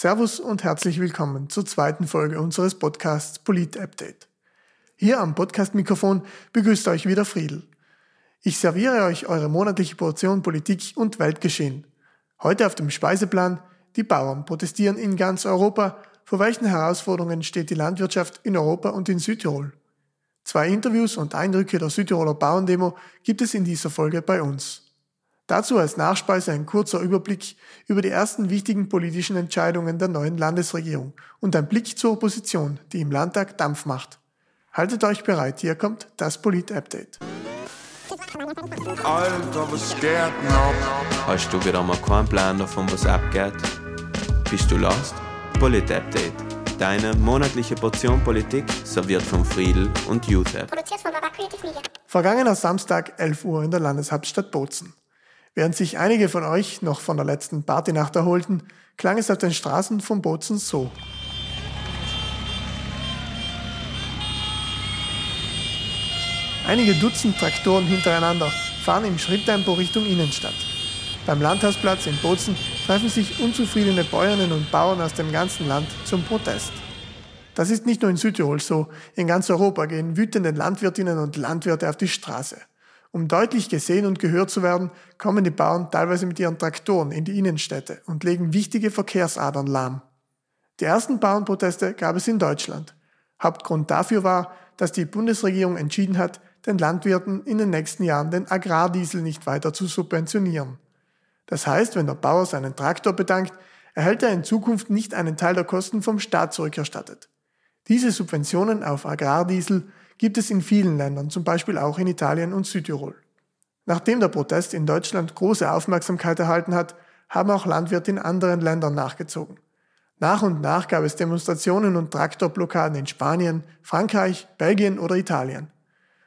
Servus und herzlich willkommen zur zweiten Folge unseres Podcasts Polit Update. Hier am Podcast-Mikrofon begrüßt euch wieder Friedel. Ich serviere euch eure monatliche Portion Politik und Weltgeschehen. Heute auf dem Speiseplan die Bauern protestieren in ganz Europa. Vor welchen Herausforderungen steht die Landwirtschaft in Europa und in Südtirol? Zwei Interviews und Eindrücke der Südtiroler Bauerndemo gibt es in dieser Folge bei uns. Dazu als Nachspeise ein kurzer Überblick über die ersten wichtigen politischen Entscheidungen der neuen Landesregierung und ein Blick zur Opposition, die im Landtag Dampf macht. Haltet euch bereit, hier kommt das Polit-Update. Alter, was geht noch? Hast du wieder mal keinen Plan davon, was abgeht? Bist du lost? Polit-Update. Deine monatliche Portion Politik serviert von Friedel und UTEP. Produziert von Baba Creative Media. Vergangener Samstag 11 Uhr in der Landeshauptstadt Bozen. Während sich einige von euch noch von der letzten Partynacht erholten, klang es auf den Straßen von Bozen so. Einige Dutzend Traktoren hintereinander fahren im Schritttempo Richtung Innenstadt. Beim Landhausplatz in Bozen treffen sich unzufriedene Bäuerinnen und Bauern aus dem ganzen Land zum Protest. Das ist nicht nur in Südtirol so, in ganz Europa gehen wütende Landwirtinnen und Landwirte auf die Straße. Um deutlich gesehen und gehört zu werden, kommen die Bauern teilweise mit ihren Traktoren in die Innenstädte und legen wichtige Verkehrsadern lahm. Die ersten Bauernproteste gab es in Deutschland. Hauptgrund dafür war, dass die Bundesregierung entschieden hat, den Landwirten in den nächsten Jahren den Agrardiesel nicht weiter zu subventionieren. Das heißt, wenn der Bauer seinen Traktor bedankt, erhält er in Zukunft nicht einen Teil der Kosten vom Staat zurückerstattet. Diese Subventionen auf Agrardiesel gibt es in vielen Ländern, zum Beispiel auch in Italien und Südtirol. Nachdem der Protest in Deutschland große Aufmerksamkeit erhalten hat, haben auch Landwirte in anderen Ländern nachgezogen. Nach und nach gab es Demonstrationen und Traktorblockaden in Spanien, Frankreich, Belgien oder Italien.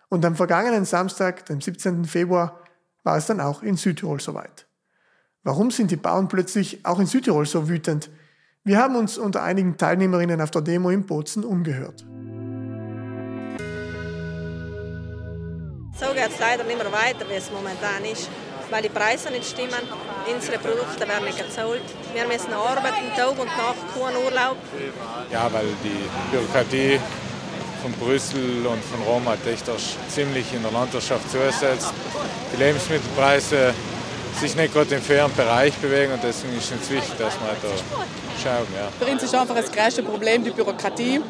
Und am vergangenen Samstag, dem 17. Februar, war es dann auch in Südtirol soweit. Warum sind die Bauern plötzlich auch in Südtirol so wütend? Wir haben uns unter einigen Teilnehmerinnen auf der Demo in Bozen umgehört. So geht es leider nicht mehr weiter, wie es momentan ist, weil die Preise nicht stimmen, unsere Produkte werden nicht gezahlt. Wir müssen arbeiten, Tag und Nacht, keinen Urlaub. Ja, weil die Bürokratie von Brüssel und von Rom halt echt auch ziemlich in der Landwirtschaft zusetzt. Die Lebensmittelpreise sich nicht gerade im fairen Bereich bewegen und deswegen ist es wichtig, dass wir da schauen. Ja. Für uns ist einfach das größte Problem die Bürokratie.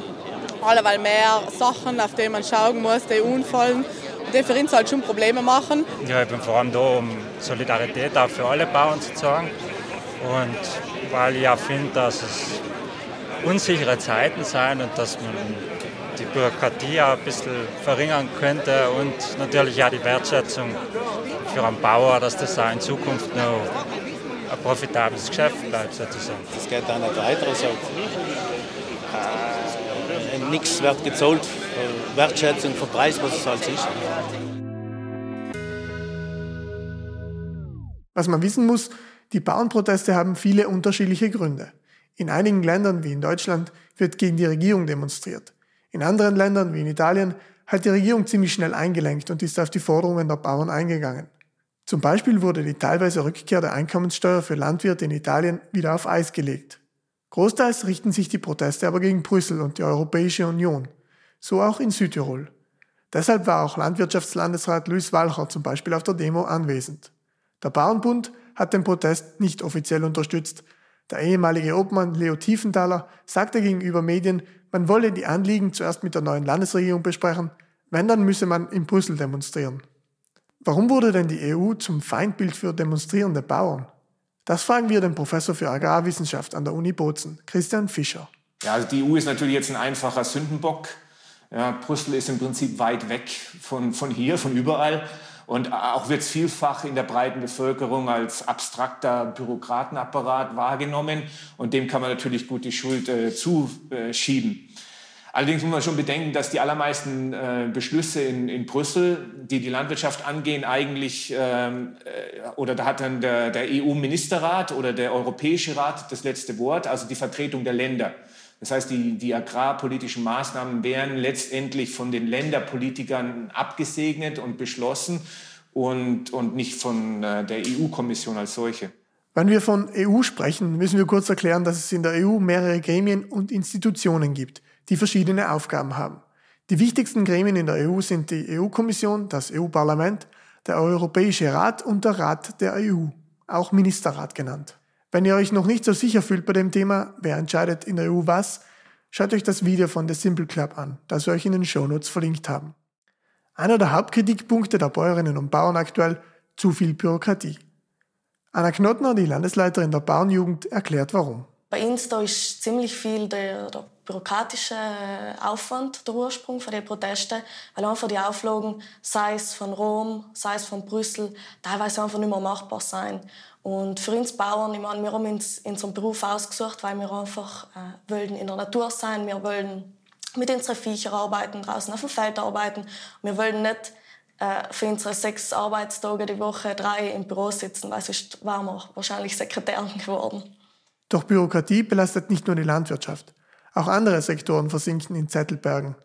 Alleweil mehr Sachen, auf die man schauen muss, die unfallen uns halt schon Probleme machen. Ja, ich bin vor allem da, um Solidarität auch für alle Bauern zu zeigen. Und weil ich auch finde, dass es unsichere Zeiten sind und dass man die Bürokratie auch ein bisschen verringern könnte und natürlich auch die Wertschätzung für einen Bauer, dass das auch in Zukunft noch ein profitables Geschäft bleibt sozusagen. Das geht auch nicht weiter. Also, äh, nichts wird gezahlt, Wertschätzung für Preis, was es halt ist. Was man wissen muss, die Bauernproteste haben viele unterschiedliche Gründe. In einigen Ländern wie in Deutschland wird gegen die Regierung demonstriert. In anderen Ländern wie in Italien hat die Regierung ziemlich schnell eingelenkt und ist auf die Forderungen der Bauern eingegangen. Zum Beispiel wurde die teilweise Rückkehr der Einkommenssteuer für Landwirte in Italien wieder auf Eis gelegt. Großteils richten sich die Proteste aber gegen Brüssel und die Europäische Union. So auch in Südtirol. Deshalb war auch Landwirtschaftslandesrat Luis Walcher zum Beispiel auf der Demo anwesend. Der Bauernbund hat den Protest nicht offiziell unterstützt. Der ehemalige Obmann Leo Tiefenthaler sagte gegenüber Medien, man wolle die Anliegen zuerst mit der neuen Landesregierung besprechen, wenn dann müsse man in Brüssel demonstrieren. Warum wurde denn die EU zum Feindbild für demonstrierende Bauern? Das fragen wir den Professor für Agrarwissenschaft an der Uni Bozen, Christian Fischer. Ja, also die EU ist natürlich jetzt ein einfacher Sündenbock. Ja, Brüssel ist im Prinzip weit weg von, von hier, von überall. Und auch wird es vielfach in der breiten Bevölkerung als abstrakter Bürokratenapparat wahrgenommen. Und dem kann man natürlich gut die Schuld äh, zuschieben. Allerdings muss man schon bedenken, dass die allermeisten äh, Beschlüsse in, in Brüssel, die die Landwirtschaft angehen, eigentlich, ähm, äh, oder da hat dann der, der EU-Ministerrat oder der Europäische Rat das letzte Wort, also die Vertretung der Länder. Das heißt, die, die agrarpolitischen Maßnahmen werden letztendlich von den Länderpolitikern abgesegnet und beschlossen und, und nicht von äh, der EU-Kommission als solche. Wenn wir von EU sprechen, müssen wir kurz erklären, dass es in der EU mehrere Gremien und Institutionen gibt, die verschiedene Aufgaben haben. Die wichtigsten Gremien in der EU sind die EU-Kommission, das EU-Parlament, der Europäische Rat und der Rat der EU, auch Ministerrat genannt. Wenn ihr euch noch nicht so sicher fühlt bei dem Thema, wer entscheidet in der EU was, schaut euch das Video von The Simple Club an, das wir euch in den Shownotes verlinkt haben. Einer der Hauptkritikpunkte der Bäuerinnen und Bauern aktuell, zu viel Bürokratie. Anna Knottner, die Landesleiterin der Bauernjugend, erklärt warum. Bei uns da ist ziemlich viel der, der bürokratische Aufwand der Ursprung für die Proteste, weil einfach die Auflagen, sei es von Rom, sei es von Brüssel, teilweise einfach nicht mehr machbar sein. Und für uns Bauern, ich meine, wir haben uns unseren Beruf ausgesucht, weil wir einfach äh, wollen in der Natur sein, wir wollen mit unseren Viechern arbeiten, draußen auf dem Feld arbeiten. Wir wollen nicht äh, für unsere sechs Arbeitstage die Woche drei im Büro sitzen, weil sonst wären wir wahrscheinlich Sekretärin geworden. Doch Bürokratie belastet nicht nur die Landwirtschaft. Auch andere Sektoren versinken in Zettelbergen.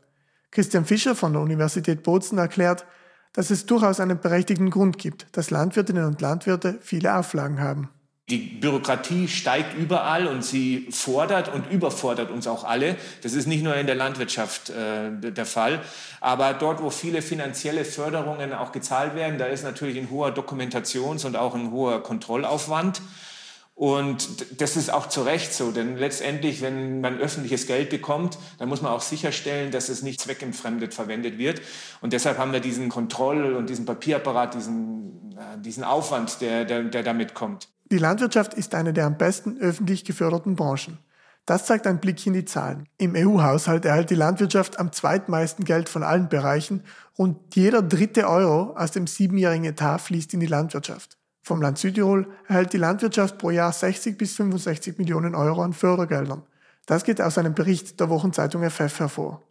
Christian Fischer von der Universität Bozen erklärt, dass es durchaus einen berechtigten Grund gibt, dass Landwirtinnen und Landwirte viele Auflagen haben. Die Bürokratie steigt überall und sie fordert und überfordert uns auch alle. Das ist nicht nur in der Landwirtschaft äh, der Fall. Aber dort, wo viele finanzielle Förderungen auch gezahlt werden, da ist natürlich ein hoher Dokumentations- und auch ein hoher Kontrollaufwand. Und das ist auch zu Recht so, denn letztendlich, wenn man öffentliches Geld bekommt, dann muss man auch sicherstellen, dass es nicht zweckentfremdet verwendet wird. Und deshalb haben wir diesen Kontroll- und diesen Papierapparat, diesen, äh, diesen Aufwand, der, der, der damit kommt. Die Landwirtschaft ist eine der am besten öffentlich geförderten Branchen. Das zeigt ein Blick in die Zahlen. Im EU-Haushalt erhält die Landwirtschaft am zweitmeisten Geld von allen Bereichen. Rund jeder dritte Euro aus dem siebenjährigen Etat fließt in die Landwirtschaft. Vom Land Südtirol erhält die Landwirtschaft pro Jahr 60 bis 65 Millionen Euro an Fördergeldern. Das geht aus einem Bericht der Wochenzeitung FF hervor.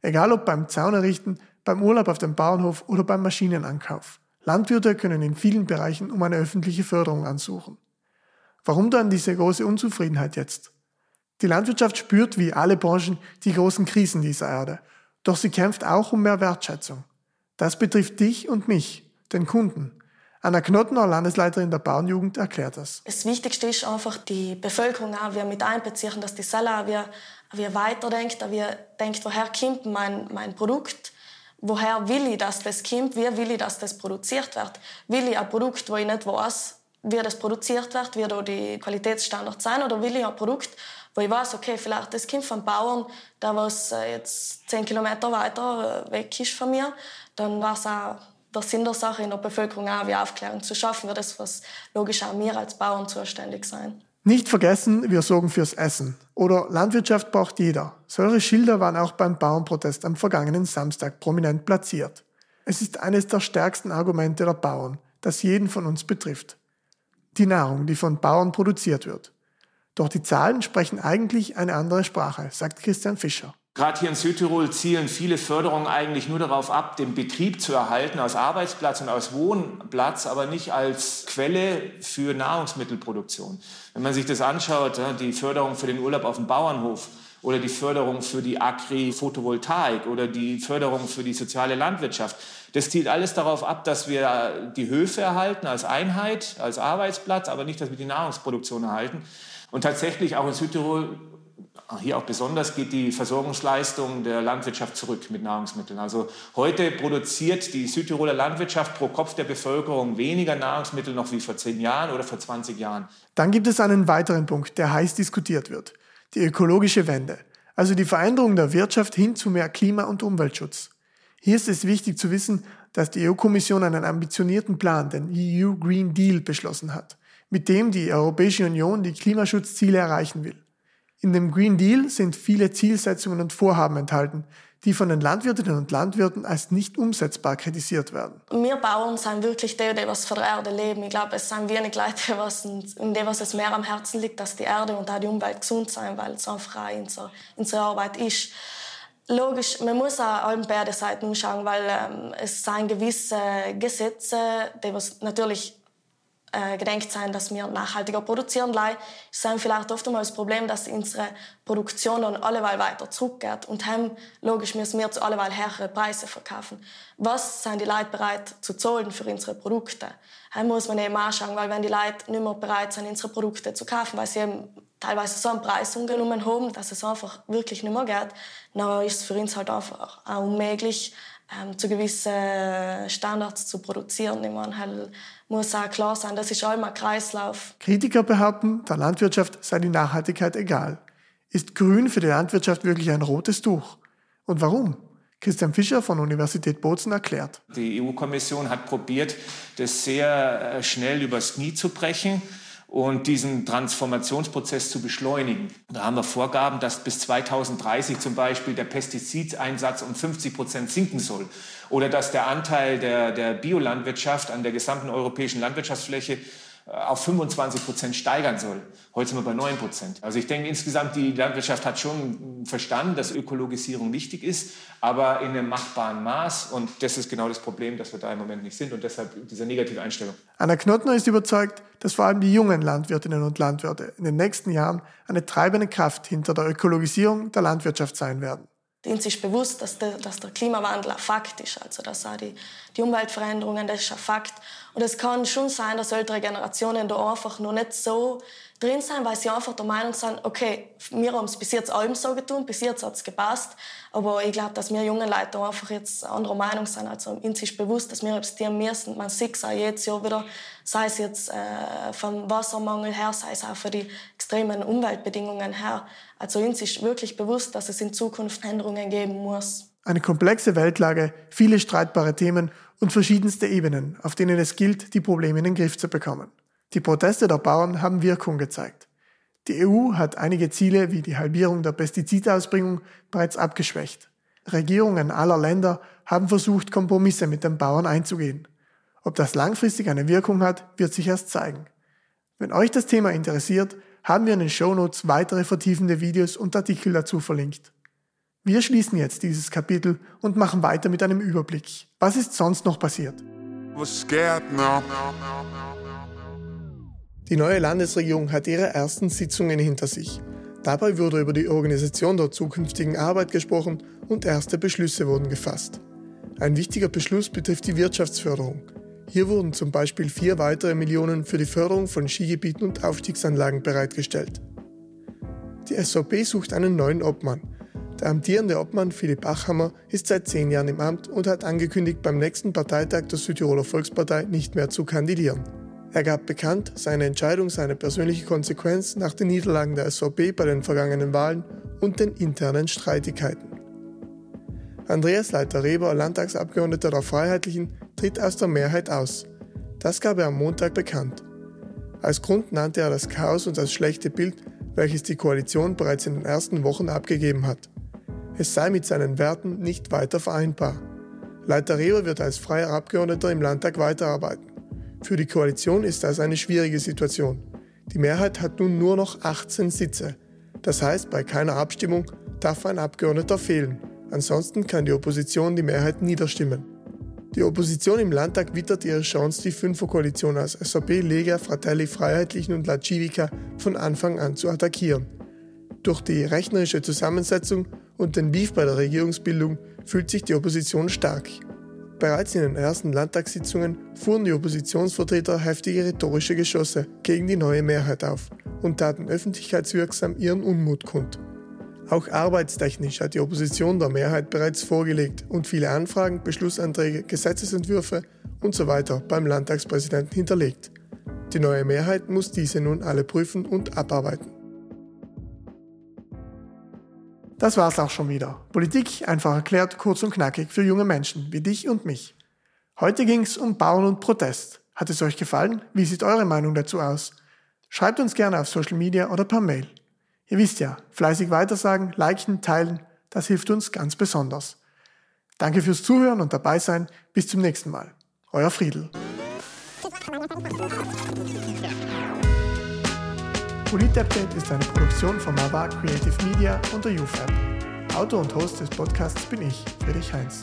Egal ob beim Zaun errichten, beim Urlaub auf dem Bauernhof oder beim Maschinenankauf. Landwirte können in vielen Bereichen um eine öffentliche Förderung ansuchen. Warum dann diese große Unzufriedenheit jetzt? Die Landwirtschaft spürt wie alle Branchen die großen Krisen dieser Erde. Doch sie kämpft auch um mehr Wertschätzung. Das betrifft dich und mich, den Kunden. Anna Knottner, Landesleiterin der Bauernjugend, erklärt das. Das Wichtigste ist einfach, die Bevölkerung auch wir mit einbeziehen, dass die selber wir, wir weiterdenkt, wir denkt, woher kommt mein, mein Produkt, woher will ich, dass das kommt, wie will ich, dass das produziert wird. Will ich ein Produkt, wo ich nicht weiß, wie das produziert wird, wie da die Qualitätsstandards sind, oder will ich ein Produkt, wo ich weiß, okay, vielleicht das kommt vom Bauern, der was äh, jetzt zehn Kilometer weiter äh, weg ist von mir, dann war es auch der Sinn der Sache in der Bevölkerung auch wie Aufklärung zu schaffen, wird das, was logisch auch wir als Bauern zuständig sein. Nicht vergessen, wir sorgen fürs Essen. Oder Landwirtschaft braucht jeder. Solche Schilder waren auch beim Bauernprotest am vergangenen Samstag prominent platziert. Es ist eines der stärksten Argumente der Bauern, das jeden von uns betrifft. Die Nahrung, die von Bauern produziert wird. Doch die Zahlen sprechen eigentlich eine andere Sprache, sagt Christian Fischer. Gerade hier in Südtirol zielen viele Förderungen eigentlich nur darauf ab, den Betrieb zu erhalten als Arbeitsplatz und als Wohnplatz, aber nicht als Quelle für Nahrungsmittelproduktion. Wenn man sich das anschaut, die Förderung für den Urlaub auf dem Bauernhof oder die Förderung für die Agri-Photovoltaik oder die Förderung für die soziale Landwirtschaft, das zielt alles darauf ab, dass wir die Höfe erhalten als Einheit, als Arbeitsplatz, aber nicht, dass wir die Nahrungsproduktion erhalten. Und tatsächlich auch in Südtirol hier auch besonders geht die Versorgungsleistung der Landwirtschaft zurück mit Nahrungsmitteln. Also heute produziert die Südtiroler Landwirtschaft pro Kopf der Bevölkerung weniger Nahrungsmittel noch wie vor zehn Jahren oder vor 20 Jahren. Dann gibt es einen weiteren Punkt, der heiß diskutiert wird. Die ökologische Wende. Also die Veränderung der Wirtschaft hin zu mehr Klima- und Umweltschutz. Hier ist es wichtig zu wissen, dass die EU-Kommission einen ambitionierten Plan, den EU Green Deal, beschlossen hat, mit dem die Europäische Union die Klimaschutzziele erreichen will. In dem Green Deal sind viele Zielsetzungen und Vorhaben enthalten, die von den Landwirtinnen und Landwirten als nicht umsetzbar kritisiert werden. Wir Bauern sind wirklich die, die was für die Erde leben. Ich glaube, es sind wenig Leute, was, in denen was es mehr am Herzen liegt, dass die Erde und auch die Umwelt gesund sein, weil es einfach auch unsere, unsere Arbeit ist. Logisch, man muss auch an beide Seiten schauen, weil ähm, es sind gewisse Gesetze, die was natürlich äh, gedenkt sein, dass wir nachhaltiger produzieren leih, ist vielleicht oft einmal das Problem, dass unsere Produktion dann alleweil weiter zurückgeht und haben logisch müssen wir zu alleweil höhere Preise verkaufen. Was sind die Leute bereit zu zahlen für unsere Produkte? Heim muss man eben anschauen, weil wenn die Leute nicht mehr bereit sind, unsere Produkte zu kaufen, weil sie eben teilweise so einen Preis umgenommen haben, dass es einfach wirklich nicht mehr geht, dann ist es für uns halt einfach auch unmöglich, ähm, zu gewissen Standards zu produzieren. Ich meine, halt muss auch klar sein, das ist immer ein Kreislauf. Kritiker behaupten, der Landwirtschaft sei die Nachhaltigkeit egal. Ist Grün für die Landwirtschaft wirklich ein rotes Tuch? Und warum? Christian Fischer von Universität Bozen erklärt. Die EU-Kommission hat probiert, das sehr äh, schnell übers Knie zu brechen und diesen Transformationsprozess zu beschleunigen. Da haben wir Vorgaben, dass bis 2030 zum Beispiel der Pestizideinsatz um 50 Prozent sinken soll oder dass der Anteil der, der Biolandwirtschaft an der gesamten europäischen Landwirtschaftsfläche auf 25 Prozent steigern soll. Heute sind wir bei 9 Prozent. Also ich denke insgesamt, die Landwirtschaft hat schon verstanden, dass Ökologisierung wichtig ist, aber in einem machbaren Maß. Und das ist genau das Problem, dass wir da im Moment nicht sind und deshalb diese negative Einstellung. Anna Knottner ist überzeugt, dass vor allem die jungen Landwirtinnen und Landwirte in den nächsten Jahren eine treibende Kraft hinter der Ökologisierung der Landwirtschaft sein werden uns ist bewusst, dass der, dass der, Klimawandel ein Fakt ist, also dass auch die, die Umweltveränderungen, das ist ein Fakt. Und es kann schon sein, dass ältere Generationen da einfach noch nicht so drin sind, weil sie einfach der Meinung sind, okay, wir haben es bis jetzt allem so getan, bis jetzt hat es gepasst, aber ich glaube, dass wir jungen Leute einfach jetzt anderer Meinung sind. Also uns ist bewusst, dass wir etwas tun müssen. Man sieht es auch jedes Jahr wieder, sei es jetzt äh, vom Wassermangel her, sei es auch für die extremen Umweltbedingungen her. Also uns ist wirklich bewusst, dass es in Zukunft Änderungen geben muss. Eine komplexe Weltlage, viele streitbare Themen und verschiedenste Ebenen, auf denen es gilt, die Probleme in den Griff zu bekommen. Die Proteste der Bauern haben Wirkung gezeigt. Die EU hat einige Ziele wie die Halbierung der Pestizidausbringung bereits abgeschwächt. Regierungen aller Länder haben versucht, Kompromisse mit den Bauern einzugehen. Ob das langfristig eine Wirkung hat, wird sich erst zeigen. Wenn euch das Thema interessiert, haben wir in den Shownotes weitere vertiefende Videos und Artikel dazu verlinkt. Wir schließen jetzt dieses Kapitel und machen weiter mit einem Überblick. Was ist sonst noch passiert? Die neue Landesregierung hat ihre ersten Sitzungen hinter sich. Dabei wurde über die Organisation der zukünftigen Arbeit gesprochen und erste Beschlüsse wurden gefasst. Ein wichtiger Beschluss betrifft die Wirtschaftsförderung. Hier wurden zum Beispiel vier weitere Millionen für die Förderung von Skigebieten und Aufstiegsanlagen bereitgestellt. Die SVP sucht einen neuen Obmann. Der amtierende Obmann Philipp Achhammer ist seit zehn Jahren im Amt und hat angekündigt, beim nächsten Parteitag der Südtiroler Volkspartei nicht mehr zu kandidieren. Er gab bekannt, seine Entscheidung sei eine persönliche Konsequenz nach den Niederlagen der SVP bei den vergangenen Wahlen und den internen Streitigkeiten. Andreas Leiter-Reber, Landtagsabgeordneter der Freiheitlichen, tritt aus der Mehrheit aus. Das gab er am Montag bekannt. Als Grund nannte er das Chaos und das schlechte Bild, welches die Koalition bereits in den ersten Wochen abgegeben hat. Es sei mit seinen Werten nicht weiter vereinbar. Leiter Reber wird als freier Abgeordneter im Landtag weiterarbeiten. Für die Koalition ist das eine schwierige Situation. Die Mehrheit hat nun nur noch 18 Sitze. Das heißt, bei keiner Abstimmung darf ein Abgeordneter fehlen. Ansonsten kann die Opposition die Mehrheit niederstimmen. Die Opposition im Landtag wittert ihre Chance, die Fünferkoalition aus SAP, Lega, Fratelli, Freiheitlichen und La Civica von Anfang an zu attackieren. Durch die rechnerische Zusammensetzung und den Beef bei der Regierungsbildung fühlt sich die Opposition stark. Bereits in den ersten Landtagssitzungen fuhren die Oppositionsvertreter heftige rhetorische Geschosse gegen die neue Mehrheit auf und taten öffentlichkeitswirksam ihren Unmut kund. Auch arbeitstechnisch hat die Opposition der Mehrheit bereits vorgelegt und viele Anfragen, Beschlussanträge, Gesetzesentwürfe usw. So beim Landtagspräsidenten hinterlegt. Die neue Mehrheit muss diese nun alle prüfen und abarbeiten. Das war's auch schon wieder. Politik einfach erklärt, kurz und knackig für junge Menschen wie dich und mich. Heute ging's um Bauern und Protest. Hat es euch gefallen? Wie sieht eure Meinung dazu aus? Schreibt uns gerne auf Social Media oder per Mail. Ihr wisst ja, fleißig weitersagen, liken, teilen, das hilft uns ganz besonders. Danke fürs Zuhören und dabei sein. Bis zum nächsten Mal. Euer Friedel. Polit-Update ist eine Produktion von Mava Creative Media und der UFAB. Autor und Host des Podcasts bin ich, Friedrich Heinz.